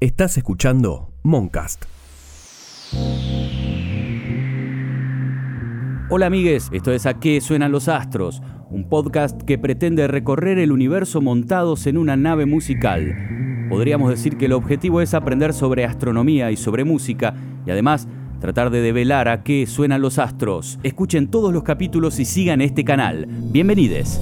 Estás escuchando Moncast. Hola amigues, esto es A qué suenan los astros, un podcast que pretende recorrer el universo montados en una nave musical. Podríamos decir que el objetivo es aprender sobre astronomía y sobre música y además tratar de develar a qué suenan los astros. Escuchen todos los capítulos y sigan este canal. Bienvenidos.